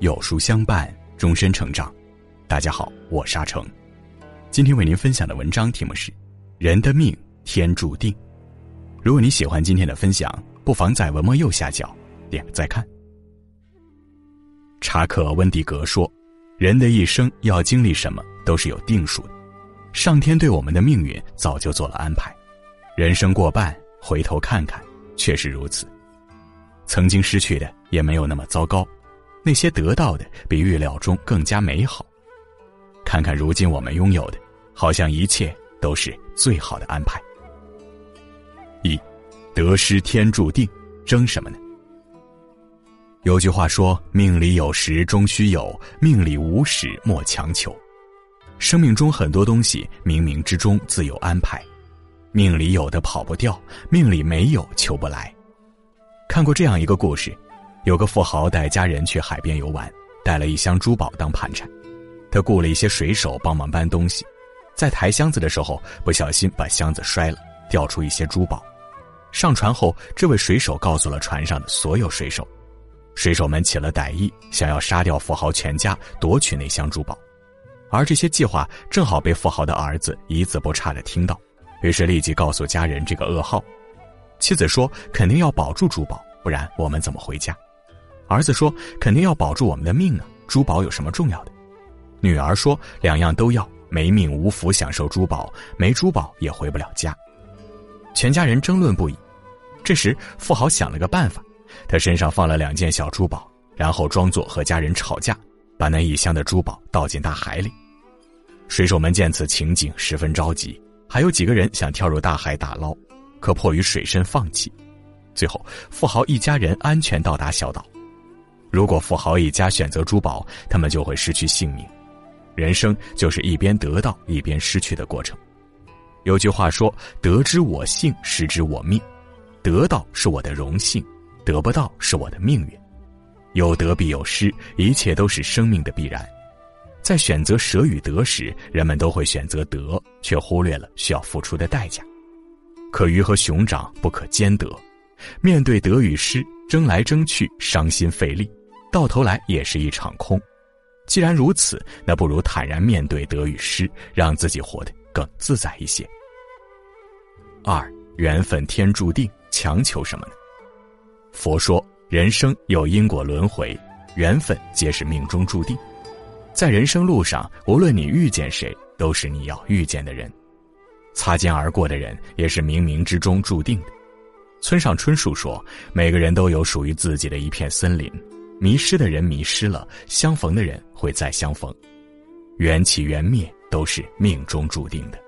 有书相伴，终身成长。大家好，我沙成，今天为您分享的文章题目是《人的命天注定》。如果你喜欢今天的分享，不妨在文末右下角点个再看。查克·温迪格说：“人的一生要经历什么，都是有定数的。上天对我们的命运早就做了安排。人生过半，回头看看，确实如此。曾经失去的也没有那么糟糕。”那些得到的比预料中更加美好。看看如今我们拥有的，好像一切都是最好的安排。一，得失天注定，争什么呢？有句话说：“命里有时终须有，命里无时莫强求。”生命中很多东西冥冥之中自有安排，命里有的跑不掉，命里没有求不来。看过这样一个故事。有个富豪带家人去海边游玩，带了一箱珠宝当盘缠。他雇了一些水手帮忙搬东西，在抬箱子的时候不小心把箱子摔了，掉出一些珠宝。上船后，这位水手告诉了船上的所有水手，水手们起了歹意，想要杀掉富豪全家，夺取那箱珠宝。而这些计划正好被富豪的儿子一字不差的听到，于是立即告诉家人这个噩耗。妻子说：“肯定要保住珠宝，不然我们怎么回家？”儿子说：“肯定要保住我们的命啊！珠宝有什么重要的？”女儿说：“两样都要，没命无福享受珠宝，没珠宝也回不了家。”全家人争论不已。这时，富豪想了个办法，他身上放了两件小珠宝，然后装作和家人吵架，把那一箱的珠宝倒进大海里。水手们见此情景，十分着急，还有几个人想跳入大海打捞，可迫于水深放弃。最后，富豪一家人安全到达小岛。如果富豪一家选择珠宝，他们就会失去性命。人生就是一边得到一边失去的过程。有句话说：“得之我幸，失之我命。”得到是我的荣幸，得不到是我的命运。有得必有失，一切都是生命的必然。在选择舍与得时，人们都会选择得，却忽略了需要付出的代价。可鱼和熊掌不可兼得，面对得与失，争来争去，伤心费力。到头来也是一场空。既然如此，那不如坦然面对得与失，让自己活得更自在一些。二缘分天注定，强求什么呢？佛说，人生有因果轮回，缘分皆是命中注定。在人生路上，无论你遇见谁，都是你要遇见的人；擦肩而过的人，也是冥冥之中注定的。村上春树说：“每个人都有属于自己的一片森林。”迷失的人迷失了，相逢的人会再相逢，缘起缘灭都是命中注定的。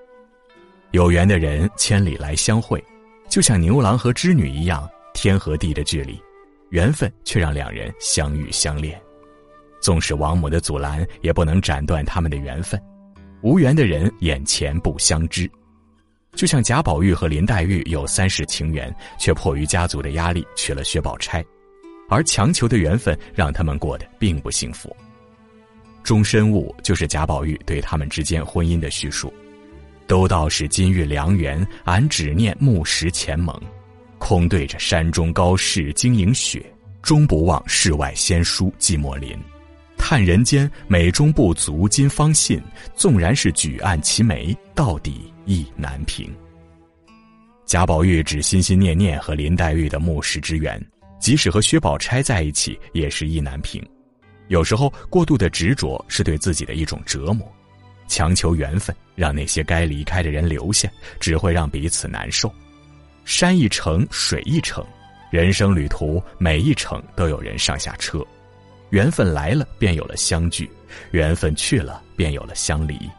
有缘的人千里来相会，就像牛郎和织女一样，天和地的距离，缘分却让两人相遇相恋。纵使王母的阻拦，也不能斩断他们的缘分。无缘的人眼前不相知，就像贾宝玉和林黛玉有三世情缘，却迫于家族的压力娶了薛宝钗。而强求的缘分让他们过得并不幸福。终身物就是贾宝玉对他们之间婚姻的叙述。都道是金玉良缘，俺只念木石前盟。空对着山中高士晶莹雪，终不忘世外仙姝寂寞林。叹人间美中不足今方信，纵然是举案齐眉，到底意难平。贾宝玉只心心念念和林黛玉的木石之缘。即使和薛宝钗在一起，也是意难平。有时候过度的执着是对自己的一种折磨，强求缘分，让那些该离开的人留下，只会让彼此难受。山一程，水一程，人生旅途每一程都有人上下车。缘分来了，便有了相聚；缘分去了，便有了相离。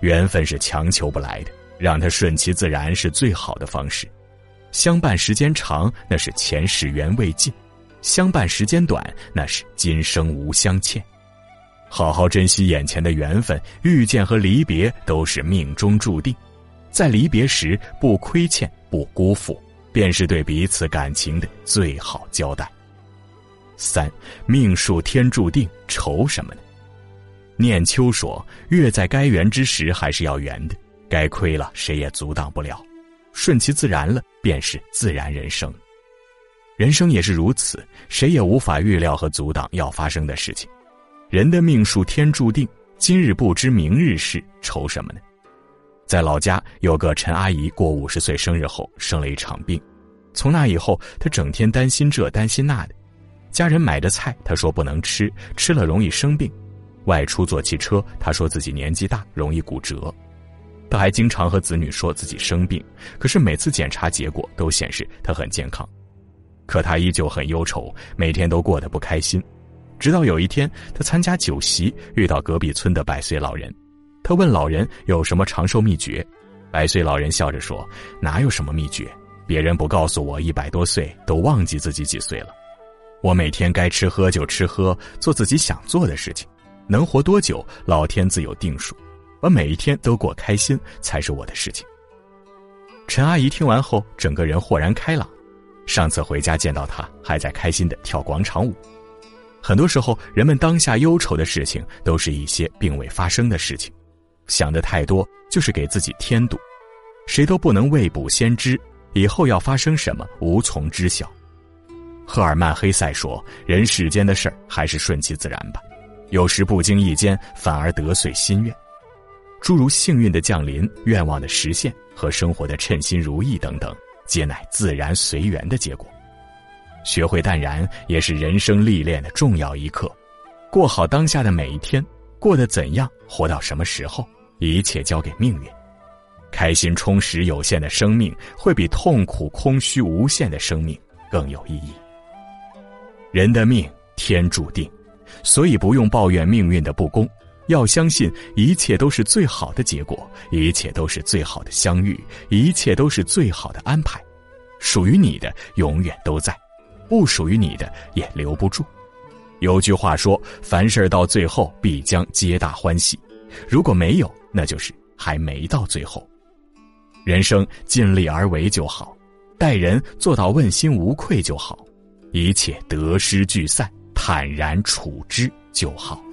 缘分是强求不来的，让它顺其自然是最好的方式。相伴时间长，那是前世缘未尽；相伴时间短，那是今生无相欠。好好珍惜眼前的缘分，遇见和离别都是命中注定。在离别时不亏欠、不辜负，便是对彼此感情的最好交代。三，命数天注定，愁什么呢？念秋说：“月在该圆之时还是要圆的，该亏了谁也阻挡不了，顺其自然了便是自然人生。人生也是如此，谁也无法预料和阻挡要发生的事情。人的命数天注定，今日不知明日事，愁什么呢？”在老家有个陈阿姨，过五十岁生日后生了一场病，从那以后，她整天担心这担心那的，家人买的菜，他说不能吃，吃了容易生病。外出坐汽车，他说自己年纪大，容易骨折。他还经常和子女说自己生病，可是每次检查结果都显示他很健康。可他依旧很忧愁，每天都过得不开心。直到有一天，他参加酒席，遇到隔壁村的百岁老人。他问老人有什么长寿秘诀，百岁老人笑着说：“哪有什么秘诀？别人不告诉我，一百多岁都忘记自己几岁了。我每天该吃喝就吃喝，做自己想做的事情。”能活多久，老天自有定数，而每一天都过开心才是我的事情。陈阿姨听完后，整个人豁然开朗。上次回家见到她，还在开心的跳广场舞。很多时候，人们当下忧愁的事情，都是一些并未发生的事情。想的太多，就是给自己添堵。谁都不能未卜先知，以后要发生什么，无从知晓。赫尔曼·黑塞说：“人世间的事儿，还是顺其自然吧。”有时不经意间反而得遂心愿，诸如幸运的降临、愿望的实现和生活的称心如意等等，皆乃自然随缘的结果。学会淡然，也是人生历练的重要一课。过好当下的每一天，过得怎样，活到什么时候，一切交给命运。开心充实有限的生命，会比痛苦空虚无限的生命更有意义。人的命天注定。所以不用抱怨命运的不公，要相信一切都是最好的结果，一切都是最好的相遇，一切都是最好的安排。属于你的永远都在，不属于你的也留不住。有句话说：“凡事到最后必将皆大欢喜。”如果没有，那就是还没到最后。人生尽力而为就好，待人做到问心无愧就好，一切得失聚散。坦然处之就好。